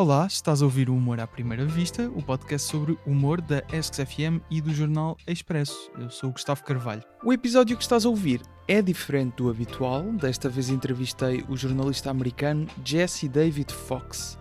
Olá, estás a ouvir o Humor à Primeira Vista, o podcast sobre humor da ESC-FM e do jornal Expresso. Eu sou o Gustavo Carvalho. O episódio que estás a ouvir é diferente do habitual. Desta vez entrevistei o jornalista americano Jesse David Fox.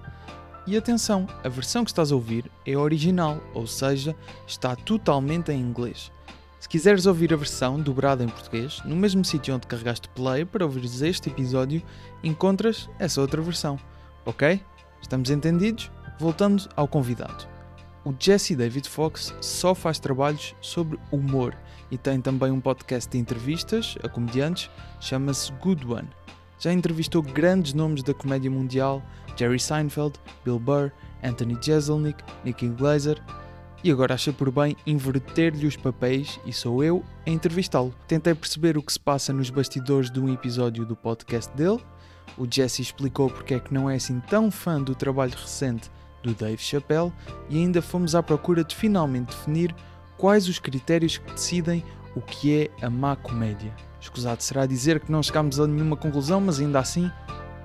E atenção, a versão que estás a ouvir é original, ou seja, está totalmente em inglês. Se quiseres ouvir a versão dobrada em português, no mesmo sítio onde carregaste play para ouvires este episódio, encontras essa outra versão. Ok? Estamos entendidos? Voltando ao convidado. O Jesse David Fox só faz trabalhos sobre humor e tem também um podcast de entrevistas a comediantes, chama-se Good One. Já entrevistou grandes nomes da comédia mundial, Jerry Seinfeld, Bill Burr, Anthony Jeselnik, Nicky Glazer, e agora achei por bem inverter-lhe os papéis e sou eu a entrevistá-lo. Tentei perceber o que se passa nos bastidores de um episódio do podcast dele o Jesse explicou porque é que não é assim tão fã do trabalho recente do Dave Chappelle e ainda fomos à procura de finalmente definir quais os critérios que decidem o que é a má comédia. Escusado será dizer que não chegámos a nenhuma conclusão, mas ainda assim,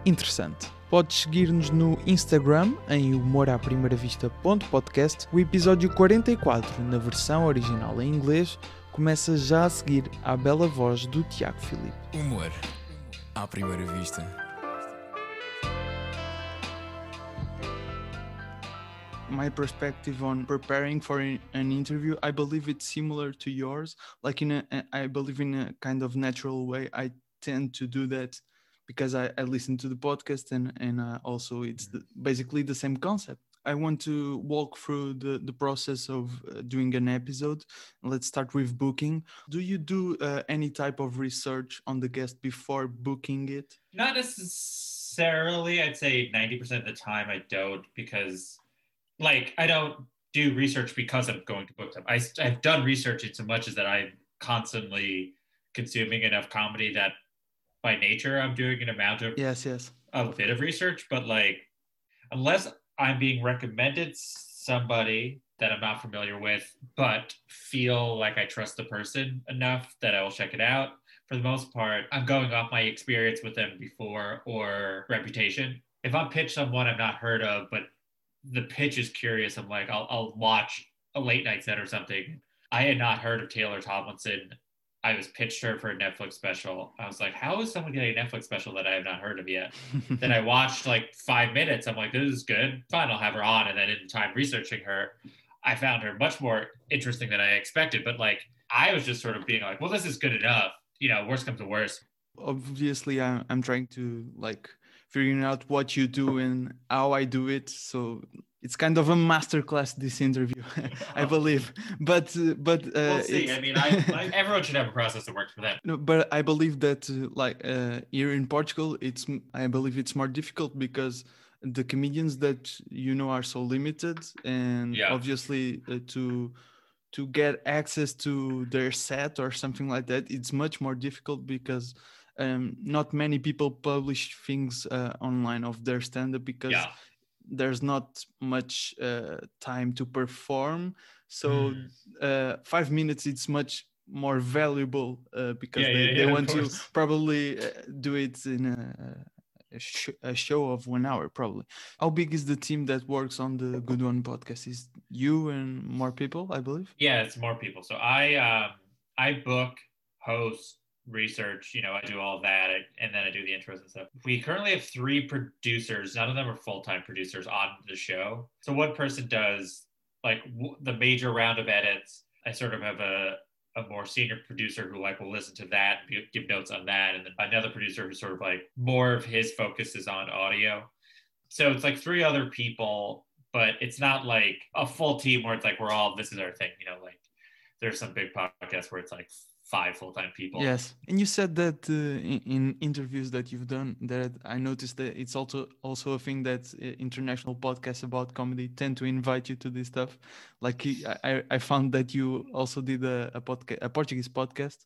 interessante. Podes seguir-nos no Instagram em humoraprimeiravista.podcast. O episódio 44, na versão original em inglês, começa já a seguir à bela voz do Tiago Filipe. Humor à primeira vista. My perspective on preparing for an interview i believe it's similar to yours. Like in a i believe in a kind of natural way i tend to do that because i, I listen to the podcast and and uh, also it's the, basically the same concept. I want to walk through the the process of uh, doing an episode. Let's start with booking. Do you do uh, any type of research on the guest before booking it? Not necessarily. I'd say 90% of the time i don't because like I don't do research because I'm going to book them. I, I've done research in so much as that I'm constantly consuming enough comedy that by nature I'm doing an amount of yes yes a bit of research, but like unless I'm being recommended somebody that I'm not familiar with, but feel like I trust the person enough that I will check it out. For the most part, I'm going off my experience with them before or reputation. If I'm pitched someone I've not heard of, but the pitch is curious. I'm like, I'll, I'll watch a late night set or something. I had not heard of Taylor Tomlinson. I was pitched her for a Netflix special. I was like, how is someone getting a Netflix special that I have not heard of yet? then I watched like five minutes. I'm like, this is good. Fine, I'll have her on. And then in time researching her, I found her much more interesting than I expected. But like, I was just sort of being like, well, this is good enough. You know, worst comes to worst. Obviously, I'm, I'm trying to like figuring out what you do and how I do it. So it's kind of a masterclass this interview, I oh. believe. But uh, but uh, we'll see. I mean, I, I, everyone should have a process that works for them. No, but I believe that uh, like uh, here in Portugal, it's I believe it's more difficult because the comedians that you know are so limited, and yeah. obviously uh, to to get access to their set or something like that, it's much more difficult because um, not many people publish things uh, online of their stand-up because yeah. there's not much uh, time to perform. So mm. uh, five minutes it's much more valuable uh, because yeah, they, yeah, they want to probably uh, do it in a, a, sh a, show of one hour probably. How big is the team that works on the good one podcast? Is you and more people i believe? Yeah it's more people. So i um, i book host research, you know, I do all that and then I do the intros and stuff. We currently have three producers. None of them are full time producers on the show. So one person does like w- the major round of edits. I sort of have a, a more senior producer who like will listen to that give notes on that. And then another producer who sort of like more of his focus is on audio. So it's like three other people, but it's not like a full team where it's like we're all, this is our thing, you know, like there's some big podcasts where it's like five full-time people. Yes. And you said that uh, in, in, interviews that you've done that i noticed that it's also also a thing that uh, international podcasts about comedy tend to invite you to this stuff. Like i, I found that you also did a, a podcast a portuguese podcast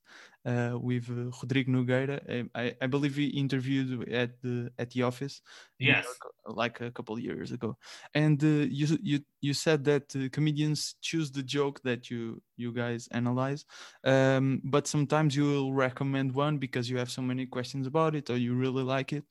uh, with uh, Rodrigo Nogueira. Um, I, I believe he interviewed at the at the office. Yes, like a couple of years ago. And uh, you you you said that uh, comedians choose the joke that you you guys analyze, um, but sometimes you will recommend one because you have so many questions about it or you really like it.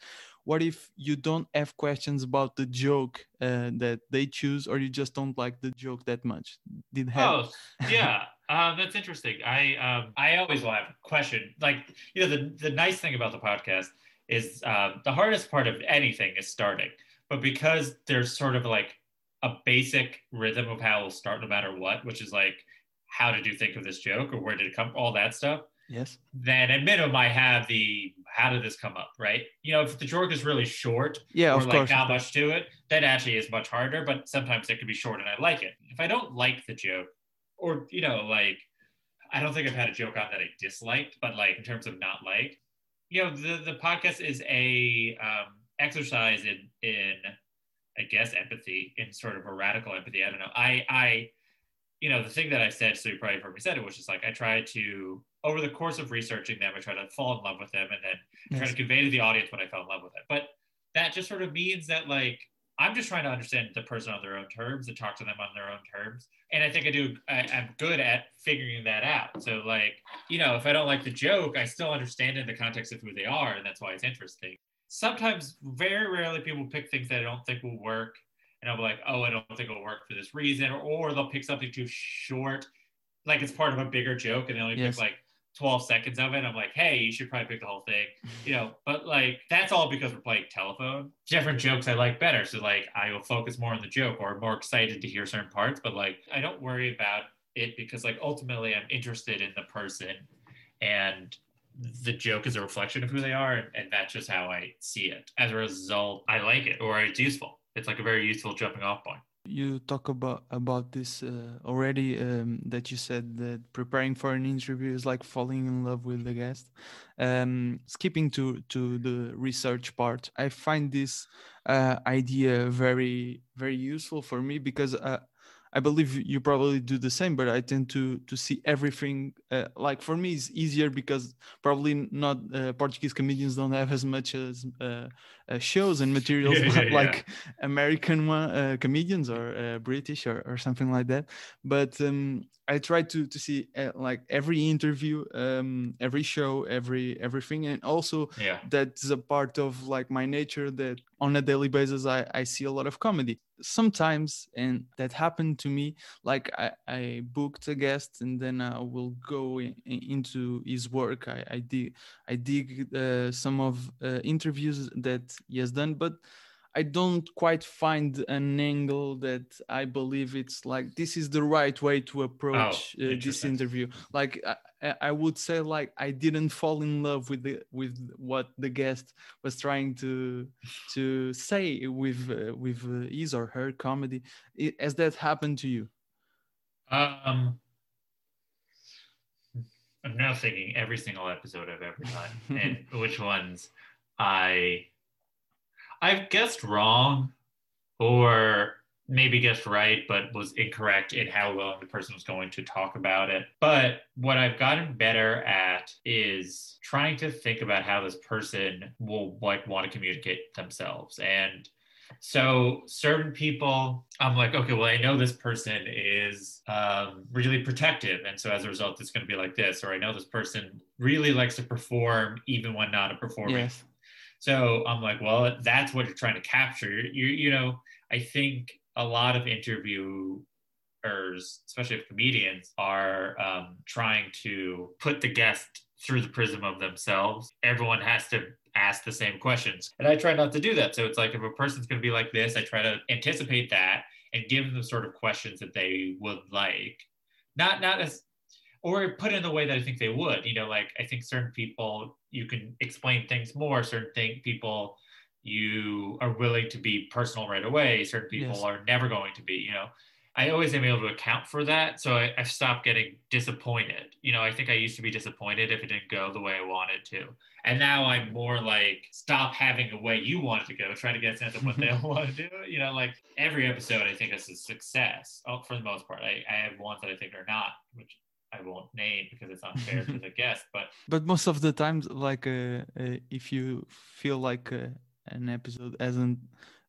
what if you don't have questions about the joke uh, that they choose, or you just don't like the joke that much? Did have Oh, yeah. Um, that's interesting. I um, I always will have a question. Like, you know, the, the nice thing about the podcast is um, the hardest part of anything is starting. But because there's sort of like a basic rhythm of how we'll start no matter what, which is like how did you think of this joke or where did it come all that stuff yes, then at minimum I have the how did this come up, right? You know, if the joke is really short yeah, or of like course. not of course. much to it, that actually is much harder. But sometimes it can be short and I like it. If I don't like the joke, or you know, like I don't think I've had a joke on that I disliked, but like in terms of not like, you know, the the podcast is a um, exercise in in I guess empathy, in sort of a radical empathy. I don't know. I I you know the thing that I said, so you probably heard me said it, was just like I try to over the course of researching them, I try to fall in love with them, and then try to convey to the audience what I fell in love with it. But that just sort of means that like I'm just trying to understand the person on their own terms and talk to them on their own terms. And I think I do. I, I'm good at figuring that out. So like you know, if I don't like the joke, I still understand in the context of who they are, and that's why it's interesting. Sometimes, very rarely, people pick things that I don't think will work, and I'll be like, oh, I don't think it'll work for this reason, or, or they'll pick something too short, like it's part of a bigger joke, and they only Yes. pick like 12 seconds of it. I'm like, hey, you should probably pick the whole thing, you know. But like, that's all because we're playing telephone. Different jokes I like better, so like, I will focus more on the joke, or more excited to hear certain parts. But like, I don't worry about it because like ultimately, I'm interested in the person, and the joke is a reflection of who they are, and, that's just how I see it. As a result, I like it, or it's useful. It's like a very useful jumping off point. You talk about about this uh, already um, that you said that preparing for an interview is like falling in love with the guest. Um, skipping to to the research part i find this uh, idea very very useful for me because uh, i believe you probably do the same but i tend to to see everything uh, like for me it's easier because probably not uh, portuguese comedians don't have as much as uh, uh, shows and materials Yeah, yeah, yeah. like American one, uh, comedians or uh, British or, or something like that. But um, I try to to see uh, like every interview, um, every show, every everything, and also Yeah. that's a part of like my nature that on a daily basis I, I see a lot of comedy. Sometimes, and that happened to me, like I, I booked a guest and then I will go in, into his work. I, I dig I dig uh, some of uh, interviews that he has done, but I don't quite find an angle that I believe it's like this is the right way to approach uh, this interview. Like I, I- would say, like I didn't fall in love with the with what the guest was trying to to say with uh, with uh, his or her comedy. I- Has that happened to you? Um, I'm now thinking every single episode I've ever done and which ones I I've guessed wrong or maybe guessed right but was incorrect in how well the person was going to talk about it. But what I've gotten better at is trying to think about how this person will like want to communicate themselves and so certain people, I'm like, okay, well, I know this person is um, really protective, and so as a result, it's going to be like this. Or I know this person really likes to perform even when not a performer. Yes. So I'm like, well, that's what you're trying to capture. You, you know, I think a lot of interviewers, especially of comedians, are um, trying to put the guest through the prism of themselves. Everyone has to ask the same questions. And I try not to do that. So it's like if a person's going to be like this, I try to anticipate that and give them the sort of questions that they would like. Not not as or put in the way that I think they would. You know, like I think certain people you can explain things more, certain thing people you are willing to be personal right away, certain people Yes. are never going to be, you know. I always am able to account for that. So I, I've stopped getting disappointed. You know, I think I used to be disappointed if it didn't go the way I wanted to. And now I'm more like, stop having a way you want it to go, try to get a sense of what they want to do. You know, like every episode I think is a success oh, for the most part. I, I have ones that I think are not, which I won't name because it's unfair to the guest. But but most of the times like uh, uh, if you feel like uh, an episode hasn't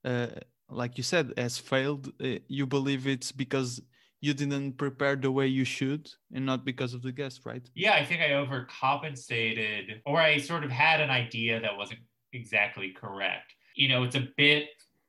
uh, like you said has failed uh, you believe it's because you didn't prepare the way you should and not because of the guest right yeah, I think I overcompensated or I sort of had an idea that wasn't exactly correct. You know, it's a bit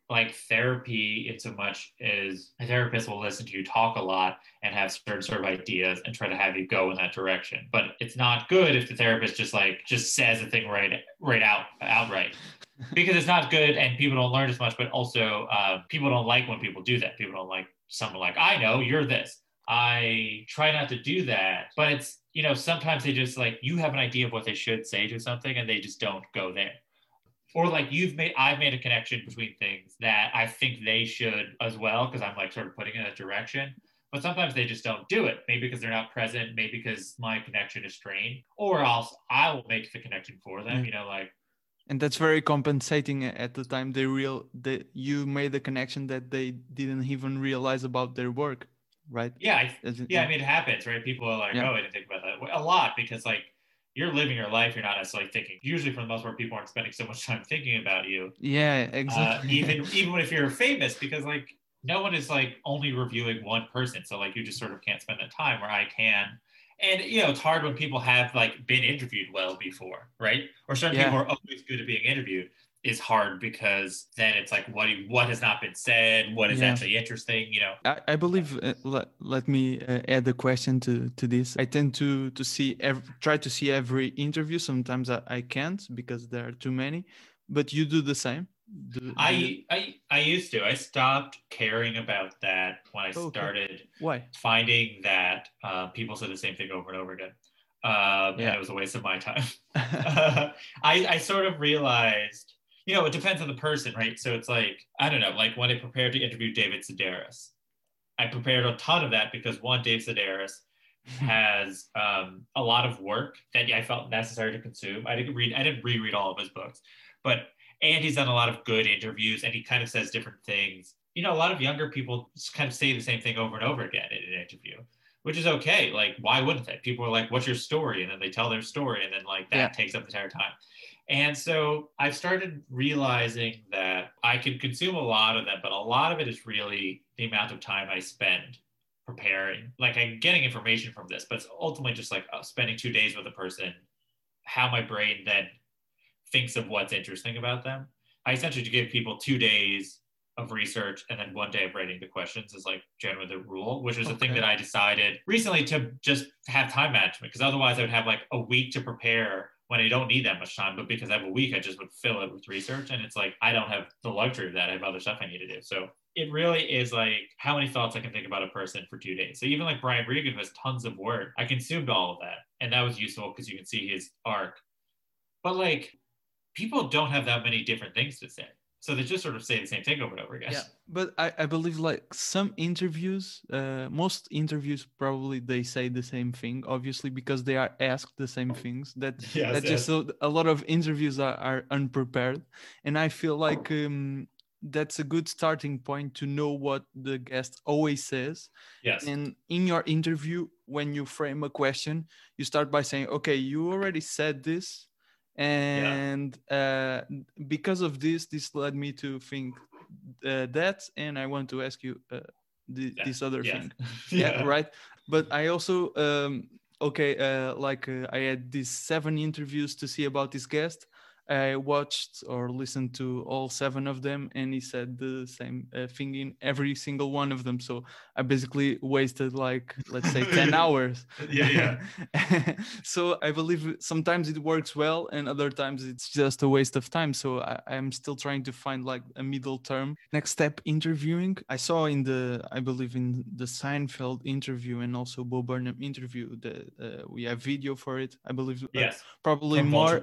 like therapy in so much as a therapist will listen to you talk a lot and have certain sort of ideas and try to have you go in that direction. But it's not good if the therapist just like just says a thing right right out outright. because it's not good and people don't learn as much, but also uh, people don't like when people do that. People don't like someone like, I know you're this. I try not to do that, but it's, you know, sometimes they just like, you have an idea of what they should say to something and they just don't go there or like you've made i've made a connection between things that i think they should as well because i'm like sort of putting in a direction. But sometimes they just don't do it. Maybe because they're not present maybe because my connection is strained or else i will make the connection for them you know like and that's very compensating at the time they real that you made the connection that they didn't even realize about their work right? Yeah I, yeah i mean it happens right? People are like yeah. oh i didn't think about that. A lot because like you're living your life, you're not necessarily thinking. Usually, for the most part, people aren't spending so much time thinking about you. Yeah, exactly. Uh, even even if you're famous, because like no one is like only reviewing one person, so like you just sort of can't spend that time. Where I can, and you know, it's hard when people have like been interviewed well before, right? Or certain yeah. people are always good at being interviewed is hard because then it's like what what has not been said what is yeah. actually interesting you know i, I believe uh, let, let me uh, add a question to to this i tend to to see every, try to see every interview sometimes I, I can't because there are too many but you do the same do, I, you... I I used to. I stopped caring about that when I oh, started okay. Why? finding that uh, people said the same thing over and over again. Um, yeah. And it was a waste of my time. I, I sort of realized you know, it depends on the person, right? So it's like, I don't know, like when I prepared to interview David Sedaris, I prepared a ton of that because one, Dave Sedaris has um, a lot of work that I felt necessary to consume. I didn't read, I didn't reread all of his books, but and he's done a lot of good interviews and he kind of says different things. You know, a lot of younger people kind of say the same thing over and over again in an interview, which is okay. Like, why wouldn't they? People are like, "What's your story?" and then they tell their story, and then like that yeah. takes up the entire time. And so I've started realizing that I can consume a lot of them, but a lot of it is really the amount of time I spend preparing. Like I'm getting information from this, but it's ultimately just like uh, spending two days with a person, how my brain then thinks of what's interesting about them. I essentially give people two days of research and then one day of writing the questions is like generally the rule, which is okay. a thing that I decided recently to just have time management because otherwise I would have like a week to prepare when I don't need that much time, but because I have a week, I just would fill it with research. And it's like, I don't have the luxury of that. I have other stuff I need to do. So it really is like how many thoughts I can think about a person for two days. So even like Brian Regan has tons of work. I consumed all of that. And that was useful because you can see his arc. But like people don't have that many different things to say so they just sort of say the same thing over and over again. Yeah but i, I believe like some interviews uh, most interviews probably they say the same thing obviously because they are asked the same things that yes, that yes. just a, a, lot of interviews are, are unprepared. And i feel like um, that's a good starting point to know what the guest always says. Yes. And in your interview when you frame a question you start by saying okay you already said this and yeah. uh, because of this this led me to think uh, that and i want to ask you uh, the, yeah. this other yeah. thing yeah. right but i also um, okay uh, like uh, i had these seven interviews to see about this guest I watched or listened to all seven of them, and he said the same uh, thing in every single one of them. So I basically wasted like let's say ten hours. Yeah, yeah. so I believe sometimes it works well, and other times it's just a waste of time. So I, am still trying to find like a middle term. Next step, interviewing. I saw in the I believe in the Seinfeld interview and also Bo Burnham interview that uh, we have video for it. I believe. Uh, yes. Probably From more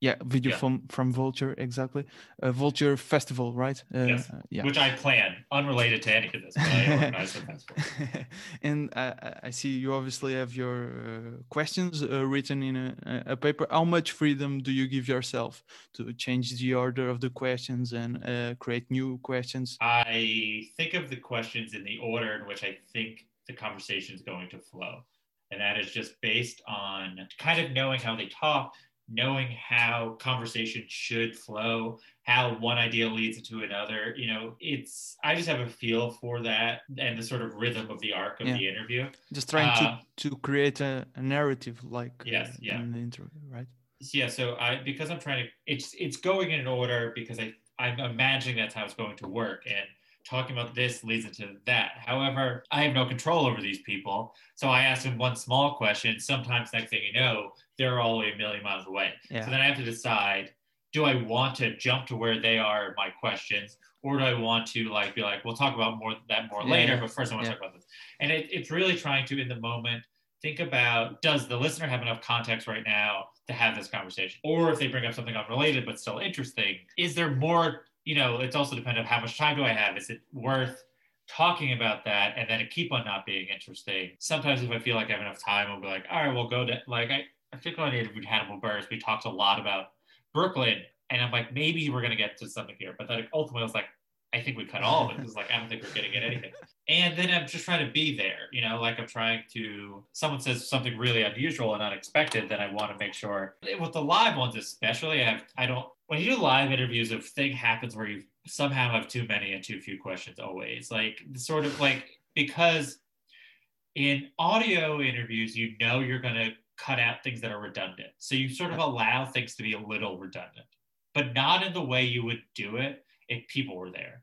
yeah video yeah. from from vulture exactly. Uh, vulture festival right? Uh, yes. Uh, yeah. which i plan unrelated to any of this but i organize the festival. And i see you obviously have your uh, questions uh, written in a, a, paper. How much freedom do you give yourself to change the order of the questions and uh, create new questions? I think of the questions in the order in which i think the conversation is going to flow. And that is just based on kind of knowing how they talk knowing how conversation should flow, how one idea leads into another. You know, it's I just have a feel for that and the sort of rhythm of the arc of yeah. the interview. Just trying uh, to to create a, a narrative like yes, uh, yeah. in the interview, right? yeah, so I because I'm trying to it's it's going in order because I I'm imagining that's how it's going to work and talking about this leads into that. However, I have no control over these people. So I ask them one small question. Sometimes next thing you know, they're all the way a million miles away. Yeah. So then I have to decide, do I want to jump to where they are my questions? Or do I want to like be like, we'll talk about more that more Yeah, later, yeah. but first I want to talk about this. And it, it's really trying to in the moment think about does the listener have enough context right now to have this conversation or if they bring up something unrelated but still interesting is there more you know it's also dependent on how much time do i have. Is it worth talking about that and then it keep on not being interesting? Sometimes if i feel like i have enough time i'll be like all right we'll go to like i, I think when i interviewed hannibal buress we talked a lot about brooklyn and i'm like maybe we're going to get to something here but then ultimately i was like i think we cut all of it because like i don't think we're getting at anything and then I'm just trying to be there, you know, like I'm trying to. Someone says something really unusual and unexpected, then I want to make sure with the live ones, especially. I have, I don't. When you do live interviews, if thing happens where you somehow have too many and too few questions, always like sort of like because in audio interviews, you know you're going to cut out things that are redundant, so you sort of allow things to be a little redundant, but not in the way you would do it if people were there.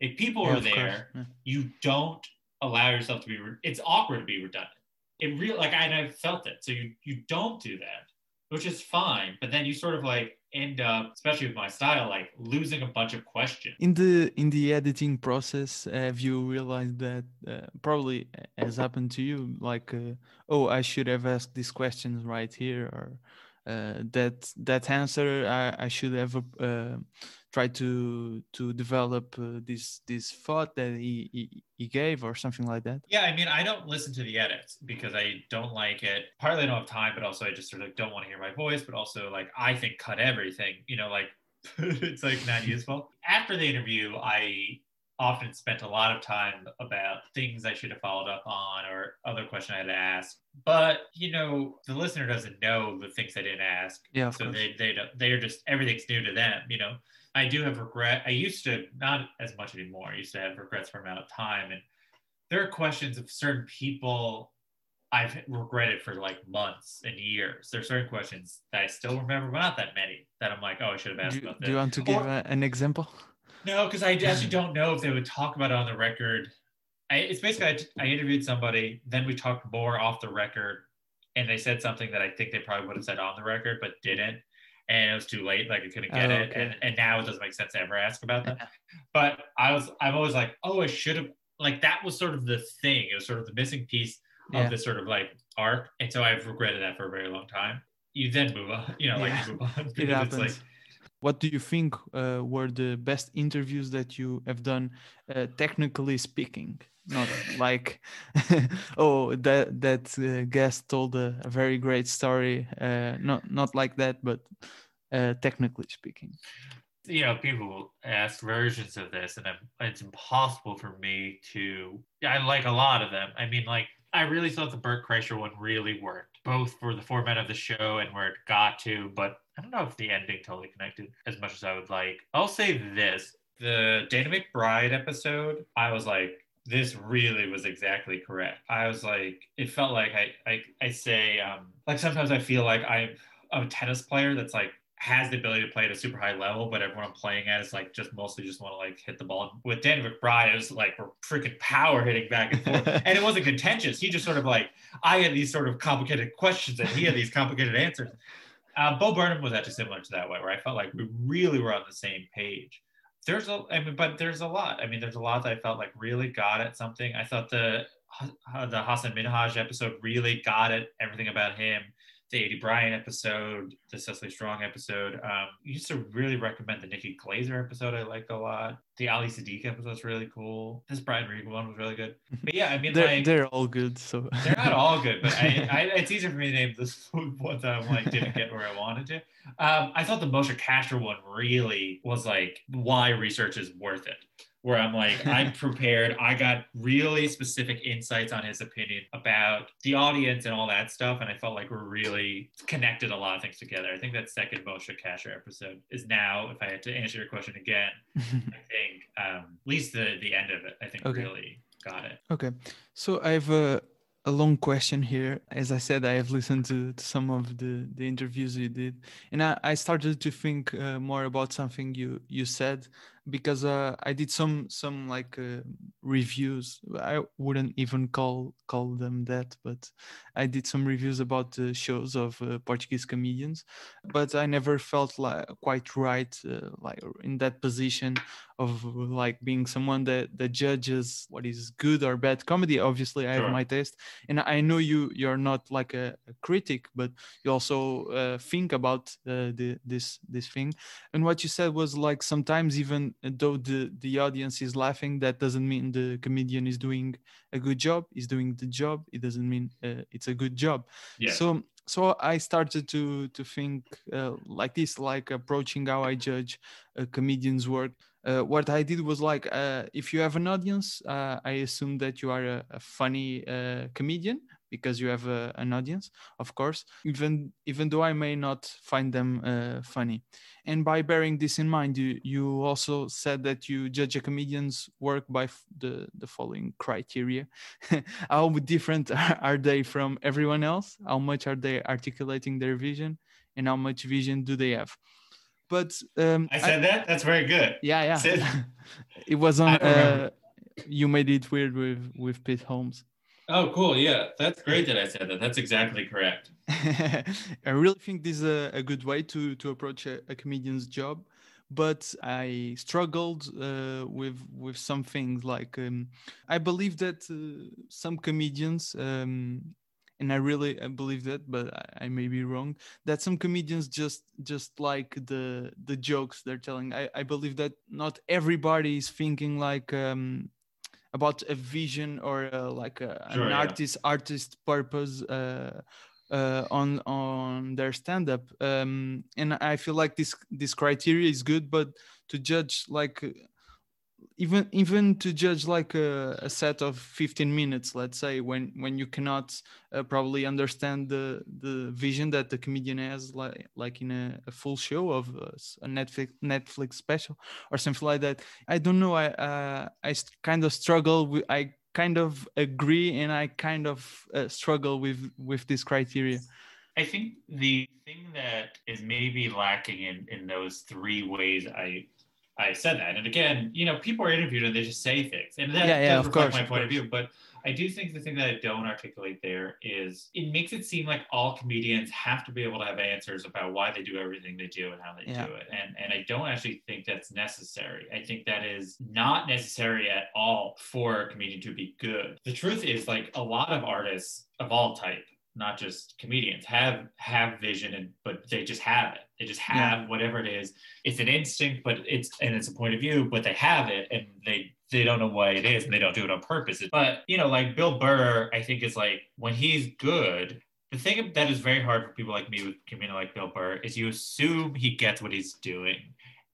If people Yeah, were there Yeah. you don't allow yourself to be re- it's awkward to be redundant it real like I, and i felt it so you you don't do that which is fine but then you sort of like end up especially with my style like losing a bunch of questions in the in the editing process have you realized that uh, probably has happened to you like uh, oh i should have asked these questions right here or uh, that that answer i, I should ever uh, tried to to develop uh, this this thought that he, he he gave or something like that. Yeah i mean i don't listen to the edits because i don't like it. Partly i don't have time but also i just sort of don't want to hear my voice but also like i think cut everything you know like it's like not useful. After the interview i often spent a lot of time about things I should have followed up on or other question I had to ask. But you know, the listener doesn't know the things I didn't ask. yeah so course they they don't they're just everything's new to them, you know. I do have regret. I used to not as much anymore. I used to have regrets for amount of time. And there are questions of certain people I've regretted for like months and years. There are certain questions that I still remember, but not that many that I'm like, oh, I should have asked do, you- about do you want to give Or- a, an example no, because I actually don't know if they would talk about it on the record. I, it's basically I, I interviewed somebody, then we talked more off the record, and they said something that I think they probably would have said on the record, but didn't. And it was too late, like I couldn't get Oh, it. And, and now it doesn't make sense to ever ask about that. But I was I'm always like, oh, I should have like that was sort of the thing. It was sort of the missing piece Yeah. of this sort of like arc. And so I've regretted that for a very long time. You then move on, you know, like you move on. it because happens it's like what do you think uh, were the best interviews that you have done uh, technically speaking not like oh that that uh, guest told a, a very great story uh, not not like that but uh, technically speaking you know, people ask versions of this, and I'm, it's impossible for me to. I like a lot of them. I mean, like, I really thought the Bert Kreischer one really worked, both for the format of the show and where it got to. But I don't know if the ending totally connected as much as I would like. I'll say this: the Danny McBride episode, I was like, this really was exactly correct. I was like, it felt like I, I, I say, um, like sometimes I feel like I'm a tennis player that's like has the ability to play at a super high level, but everyone I'm playing at is like just mostly just want to like hit the ball. With Dan McBride, it was like we're freaking power hitting back and forth, and it wasn't contentious. He just sort of like I had these sort of complicated questions, and he had these complicated answers. Uh, Bo Burnham was actually similar to that way, where I felt like we really were on the same page. There's a, I mean, but there's a lot. I mean, there's a lot that I felt like really got at something. I thought the the Hassan Minhaj episode really got at everything about him the Eddie Bryan episode, the Cecily Strong episode. Um, you used to really recommend the Nikki Glazer episode. I liked a lot. The Ali Siddiq episode was really cool. This Brian Regan one was really good. But yeah, I mean, they're, like they're all good so they're not all good, but I, I, it's easier for me to name this one that I'm like didn't get where I wanted to. Um, I thought the Moshe Kasher one really was like why research is worth it. Where I'm like, I'm prepared. I got really specific insights on his opinion about the audience and all that stuff, and I felt like we're really connected a lot of things together. I think that second Moshe Kasher episode is now, if I had to answer your question again, I think um, at least the the end of it, I think Okay. really got it. Okay, so I have a, a long question here. As I said, I have listened to, to some of the, the interviews you did, and I, I started to think uh, more about something you you said because uh, I did some some like uh, reviews. I wouldn't even call call them that, but I did some reviews about the shows of uh, Portuguese comedians. But I never felt like quite right, uh, like in that position of like being someone that that judges what is good or bad comedy. Obviously, I sure. have my taste, and I know you you're not like a, a critic, but you also uh, think about uh, the, this this thing. And what you said was like sometimes even though the the audience is laughing that doesn't mean the comedian is doing a good job he's doing the job. It doesn't mean uh, it's a good job. Yeah. so so i started to to think uh, like this like approaching how i judge a comedian's work. Uh, what i did was like uh, if you have an audience uh, i assume that you are a, a funny uh, comedian because you have a, an audience of course even even though i may not find them uh, funny. And by bearing this in mind you you also said that you judge a comedian's work by f- the the following criteria. How different are they from everyone else? How much are they articulating their vision? And how much vision do they have? But um, i said I, that? That's very good. Yeah yeah. It was on uh, you made it weird with with pete holmes Oh, cool. Yeah, that's great that I said that. That's exactly correct. I really think this is a, a good way to, to approach a, a comedian's job. But I struggled uh, with with some things like um, I believe that uh, some comedians um, and I really believe that, but I, I, may be wrong. That some comedians just just like the the jokes they're telling. I, I believe that not everybody is thinking like um, about a vision or uh, like a, sure, an yeah. artist artist purpose uh, uh, on on their stand up um, and i feel like this this criteria is good but to judge like even even to judge like a, a, set of 15 minutes let's say when when you cannot uh, probably understand the the vision that the comedian has like like in a, a full show of uh, a netflix netflix special or something like that. I don't know. I uh, i kind of struggle with i kind of agree and i kind of uh, struggle with with this criteria. I think the thing that is maybe lacking in, in those three ways I I said that. And again, you know, people are interviewed and they just say things. And that yeah, yeah, course, my point of, of view. But I do think the thing that I don't articulate there is it makes it seem like all comedians have to be able to have answers about why they do everything they do and how they yeah. do it. And and I don't actually think that's necessary. I think that is not necessary at all for a comedian to be good. The truth is like a lot of artists of all type not just comedians have have vision and but they just have it they just have yeah. whatever it is it's an instinct but it's and it's a point of view but they have it and they they don't know why it is and they don't do it on purpose but you know like bill burr i think is like when he's good the thing that is very hard for people like me with comedian like bill burr is you assume he gets what he's doing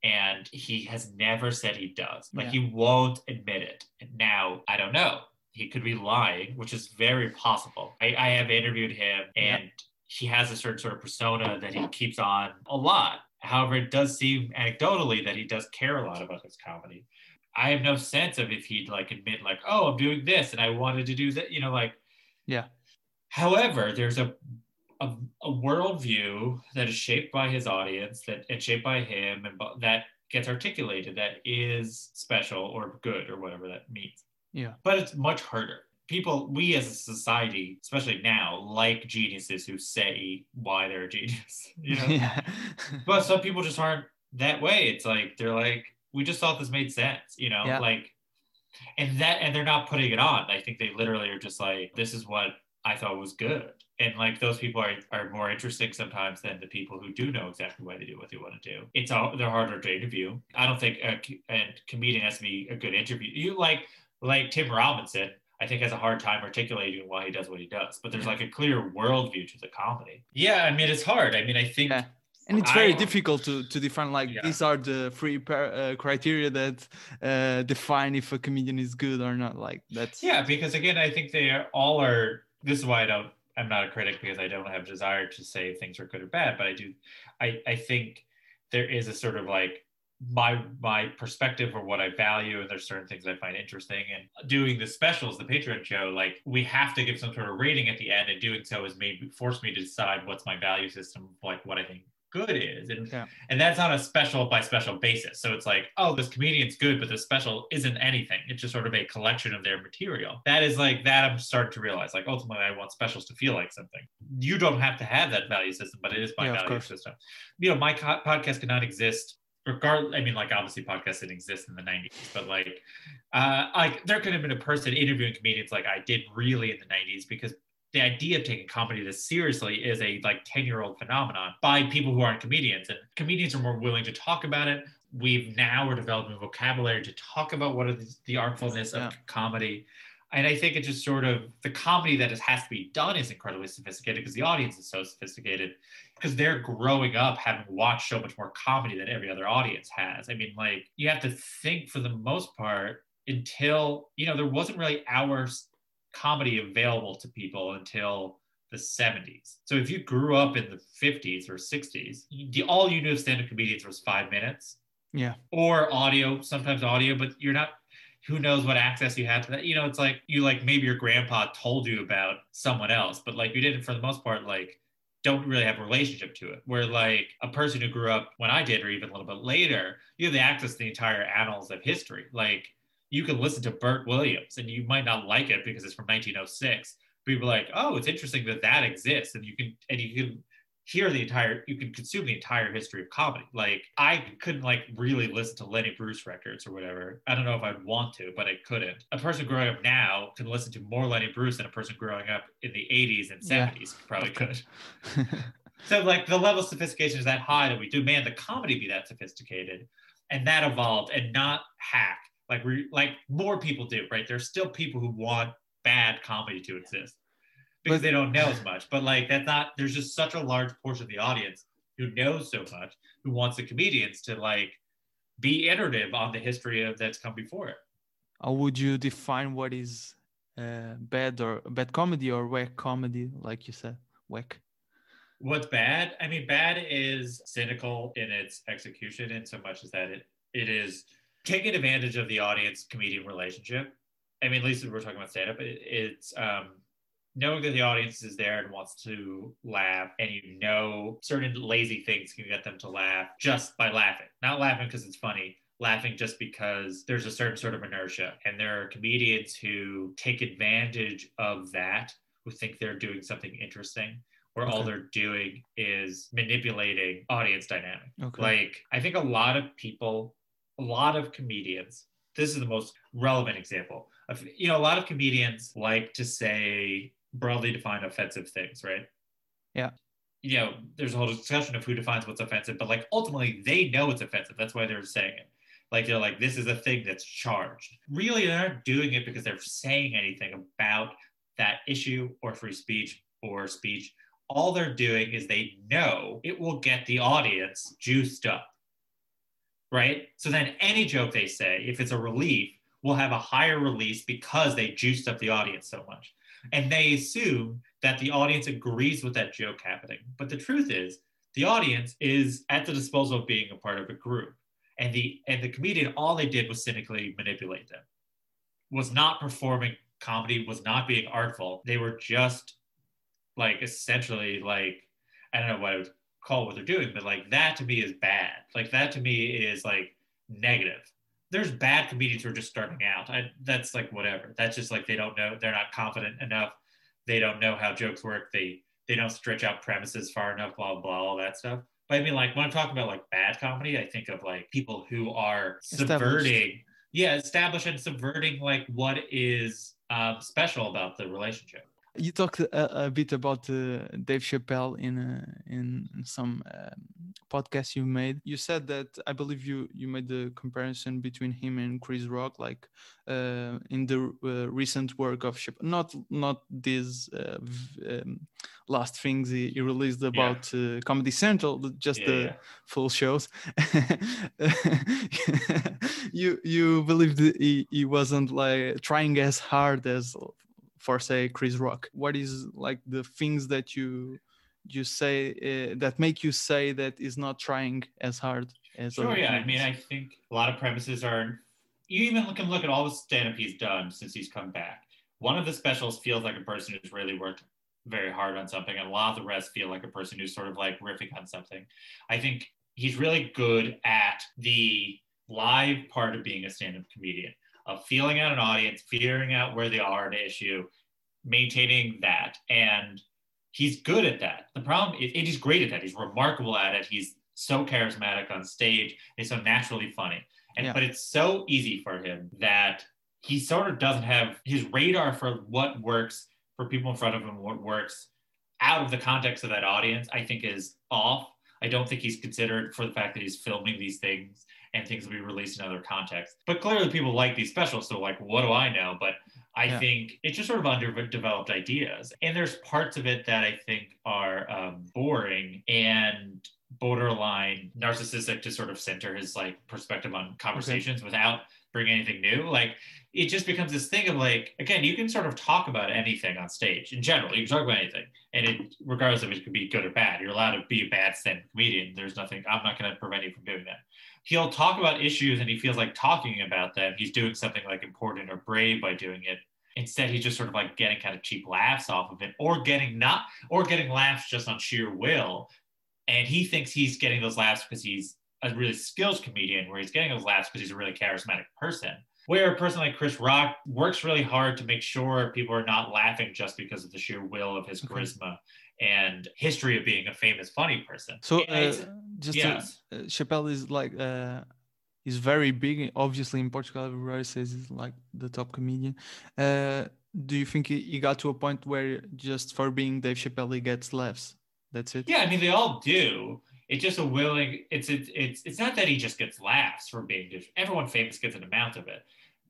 and he has never said he does like yeah. he won't admit it and now i don't know he could be lying, which is very possible. I, I have interviewed him and yep. He has a certain sort of persona that he keeps on a lot. However, it does seem anecdotally that he does care a lot about his comedy. I have no sense of if he'd like admit like, oh, I'm doing this and I wanted to do that, you know, like yeah. However, there's a a, a worldview that is shaped by his audience that and shaped by him and that gets articulated that is special or good or whatever that means. Yeah. But it's much harder. People, we as a society, especially now, like geniuses who say why they're a genius. You know? yeah. but some people just aren't that way. It's like they're like, we just thought this made sense, you know, yeah. like and that and they're not putting it on. I think they literally are just like, this is what I thought was good. And like those people are, are more interesting sometimes than the people who do know exactly why they do what they want to do. It's all they're harder to interview. I don't think a, a comedian has to be a good interview. You like like Tim Robinson, I think has a hard time articulating why he does what he does. But there's like a clear worldview to the comedy. Yeah, I mean it's hard. I mean I think. Yeah. And it's very I, difficult to, to define like yeah. these are the three par- uh, criteria that uh, define if a comedian is good or not. Like that's yeah, because again, I think they are, all are. This is why I don't. I'm not a critic because I don't have desire to say things are good or bad. But I do. I I think there is a sort of like my my perspective or what I value, and there's certain things I find interesting. And doing the specials, the Patreon show, like we have to give some sort of rating at the end, and doing so has made forced me to decide what's my value system, like what I think good is, and Yeah. and that's on a special by special basis. So it's like, oh, this comedian's good, but the special isn't anything. It's just sort of a collection of their material. That is like that. I'm starting to realize, like ultimately, I want specials to feel like something. You don't have to have that value system, but it is my Yeah, value system. You know, my co- podcast cannot exist regard i mean like obviously podcasts didn't exist in the 90s but like uh like there could have been a person interviewing comedians like i did really in the 90s because the idea of taking comedy this seriously is a like 10 year old phenomenon by people who aren't comedians and comedians are more willing to talk about it. We've now are developing vocabulary to talk about what is the artfulness of comedy and i think it just sort of the comedy that has to be done is incredibly sophisticated because the audience is so sophisticated because they're growing up having watched so much more comedy than every other audience has. I mean, like you have to think for the most part until you know there wasn't really hours comedy available to people until the 70s. So if you grew up in the 50s or 60s, you, the, all you knew of stand-up comedians was five minutes Yeah. or audio, sometimes audio, but you're not who knows what access you had to that. You know, it's like you like maybe your grandpa told you about someone else, but like you didn't for the most part like don't really have a relationship to it. Where like a person who grew up when I did, or even a little bit later, you have the access to the entire annals of history. Like you can listen to Bert Williams and you might not like it because it's from 1906. But you're like, oh, it's interesting that that exists, and you can and you can hear the entire you can consume the entire history of comedy. Like i couldn't like really listen to lenny bruce records or whatever. I don't know if i'd want to but i couldn't. A person growing up now can listen to more lenny bruce than a person growing up in the 80s and 70s Yeah. probably could. So like the level of sophistication is that high that we do. Man the comedy be that sophisticated and that evolved and not hack. Like we like more people do right? There's still people who want bad comedy to exist because they don't know as much but like that's not there's just such a large portion of the audience who knows so much who wants the comedians to like be iterative on the history of that's come before it How would you define what is uh, bad or bad comedy or whack comedy, like you said? Whack. What's bad? I mean, bad is cynical in its execution in so much as that it, it is taking advantage of the audience comedian relationship. I mean, at least if we're talking about stand up, it, it's um, knowing that the audience is there and wants to laugh, and you know certain lazy things can get them to laugh just by laughing. Not laughing because it's funny, laughing just because there's a certain sort of inertia. And there are comedians who take advantage of that, who think they're doing something interesting where all they're doing is manipulating audience dynamic. Okay. Like, I think a lot of people, a lot of comedians, this is the most relevant example of, you know, a lot of comedians like to say broadly defined offensive things, right? Yeah. You know, there's a whole discussion of who defines what's offensive, but like ultimately they know it's offensive. That's why they're saying it. Like they're like, this is a thing that's charged. Really, they're not doing it because they're saying anything about that issue or free speech or speech all they're doing is they know it will get the audience juiced up. Right? So then any joke they say, if it's a relief, will have a higher release because they juiced up the audience so much. And they assume that the audience agrees with that joke happening. But the truth is, the audience is at the disposal of being a part of a group. And the and the comedian, all they did was cynically manipulate them. Was not performing comedy, was not being artful. They were just like essentially like I don't know what I would call what they're doing, but like that to me is bad. Like that to me is like negative. There's bad comedians who are just starting out. I, that's like whatever. That's just like they don't know. They're not confident enough. They don't know how jokes work. They they don't stretch out premises far enough. Blah blah all that stuff. But I mean, like when I'm talking about like bad comedy, I think of like people who are subverting, yeah, establish and subverting like what is um, special about the relationship. You talked a, a bit about uh, Dave Chappelle in uh, in some um, podcast you made. You said that I believe you you made the comparison between him and Chris Rock, like uh, in the uh, recent work of Chappelle. Not not these uh, v- um, last things he, he released about uh, Comedy Central, just Yeah, the yeah. full shows. you you believe that he, he wasn't like trying as hard as for say Chris Rock. What is like the things that you you say uh, that make you say that is not trying as hard? as Sure, yeah. I mean. I think a lot of premises are. You even can look at all the stand up he's done since he's come back. One of the specials feels like a person who's really worked very hard on something, and a lot of the rest feel like a person who's sort of like riffing on something. I think he's really good at the live part of being a stand up comedian, of feeling out an audience, figuring out where they are an issue, maintaining that. And he's good at that. The problem is, and he's great at that. He's remarkable at it. He's so charismatic on stage. He's so naturally funny. And Yeah. but it's so easy for him that he sort of doesn't have his radar for what works for people in front of him, what works out of the context of that audience, I think is off. I don't think he's considered for the fact that he's filming these things and things will be released in other contexts. But clearly people like these specials, so like what do I know? But I Yeah. think it's just sort of underdeveloped ideas. And there's parts of it that I think are um, boring and borderline narcissistic to sort of center his like perspective on conversations without bringing anything new. Like it just becomes this thing of like, again, you can sort of talk about anything on stage in general. You can talk about anything. And it regardless of it could be good or bad. You're allowed to be a bad stand comedian. There's nothing, I'm not gonna prevent you from doing that he'll talk about issues and he feels like talking about them. He's doing something like important or brave by doing it. Instead, he's just sort of like getting kind of cheap laughs off of it, or getting not, or getting laughs just on sheer will. And he thinks he's getting those laughs because he's a really skilled comedian, where he's getting those laughs because he's a really charismatic person. Where a person like Chris Rock works really hard to make sure people are not laughing just because of the sheer will of his Okay. And history of being a famous, funny person. So uh, just yes. to, uh, Chappelle is like uh, he's very big. Obviously, in Portugal, everybody says he's like the top comedian. Uh, do you think he, got to a point where just for being Dave Chappelle, he gets laughs? That's it. Yeah, I mean they all do. It's just a willing. It's it's it's it's not that he just gets laughs for being. Everyone famous gets an amount of it.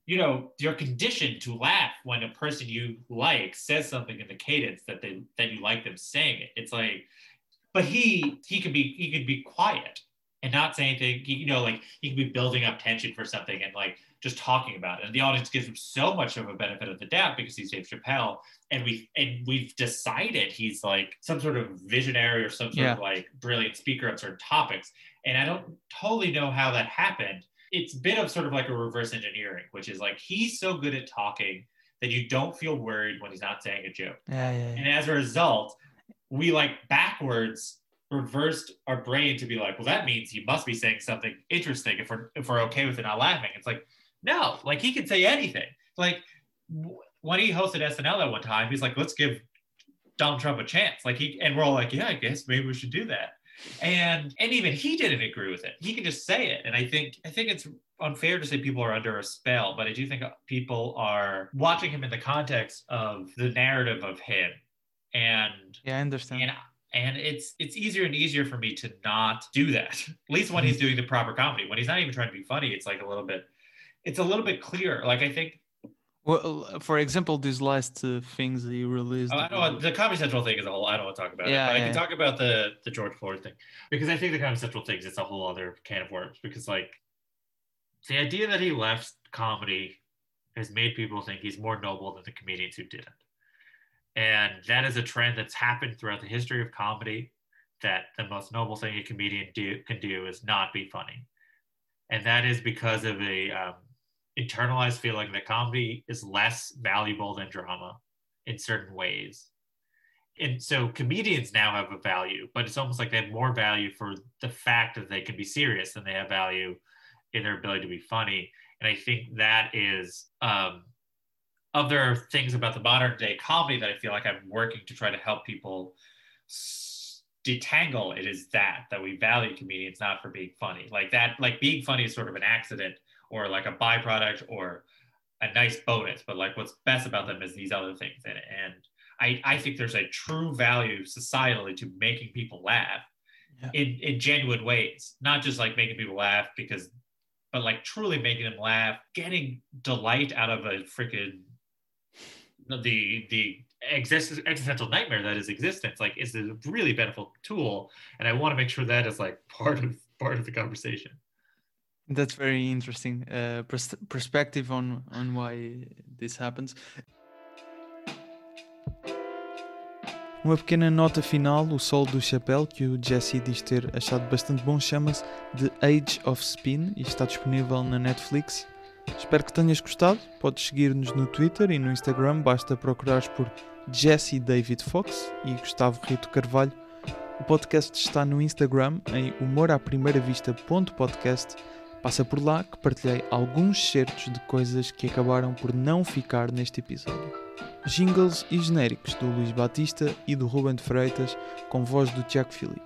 You know, you're conditioned to laugh when a person you like says something in the cadence that they that you like them saying it. It's like, but he he could be he could be quiet and not say anything. He, you know, like he could be building up tension for something and like just talking about it. And the audience gives him so much of a benefit of the doubt because he's Dave Chappelle and we and we've decided he's like some sort of visionary or some sort Yeah. of like brilliant speaker on certain topics. And I don't totally know how that happened. It's a bit of sort of like a reverse engineering, which is like he's so good at talking that you don't feel worried when he's not saying a joke. Yeah, yeah, yeah. And as a result, we like backwards reversed our brain to be like, well, that means he must be saying something interesting if we're if we're okay with it not laughing. It's like, no, like he can say anything. Like w- when he hosted SNL at one time, he's like, let's give Donald Trump a chance. Like he and we're all like, yeah, I guess maybe we should do that. And and even he didn't agree with it. He can just say it. And I think I think it's unfair to say people are under a spell, but I do think people are watching him in the context of the narrative of him. And Yeah, I understand. and and it's it's easier and easier for me to not do that. At least when he's mm-hmm. doing the proper comedy. When he's not even trying to be funny, it's like a little bit it's a little bit clearer. Like I think Well, uh, for example, these last uh, things he released. Oh, I don't want, the Comedy Central thing is a whole. I don't want to talk about Yeah, it, but I can talk about the the George Floyd thing because I think the Comedy Central thing is a whole other can of worms. Because like the idea that he left comedy has made people think he's more noble than the comedians who didn't, and that is a trend that's happened throughout the history of comedy. That the most noble thing a comedian do, can do is not be funny, and that is because of a um, internalized feeling that comedy is less valuable than drama in certain ways. And so comedians now have a value, but it's almost like they have more value for the fact that they can be serious than they have value in their ability to be funny. And I think that is um, other things about the modern day comedy that I feel like I'm working to try to help people detangle. It is that that we value comedians not for being funny, like that. Like being funny is sort of an accident or like a byproduct or a nice bonus, but like what's best about them is these other things in it. And I, I think there's a true value societally to making people laugh Yeah. in, in genuine ways, not just like making people laugh because, but like truly making them laugh, getting delight out of a freaking the the exist, existential nightmare that is existence. Like is a really beneficial tool, and I want to make sure that is like part of part of the conversation. That's very interesting uh, pers- perspective on on why this happens. Uma pequena nota final, o solo do chapéu que o Jesse diz ter achado bastante bom chama-se The Age of Spin e está disponível na Netflix. Espero que tenhas gostado. Podes seguir-nos no Twitter e no Instagram, basta procurares por Jesse David Fox e Gustavo Rito Carvalho. O podcast está no Instagram em humoraprimeiravista.podcast. Passa por lá que partilhei alguns certos de coisas que acabaram por não ficar neste episódio jingles e genéricos do Luís Batista e do Ruben de Freitas, com voz do Tiago Filipe.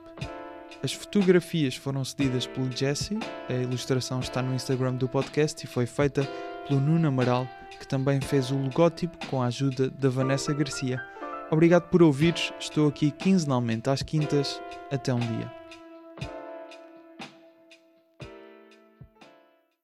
As fotografias foram cedidas pelo Jesse, a ilustração está no Instagram do podcast e foi feita pelo Nuno Amaral, que também fez o logótipo com a ajuda da Vanessa Garcia. Obrigado por ouvires, estou aqui quinzenalmente às quintas. Até um dia.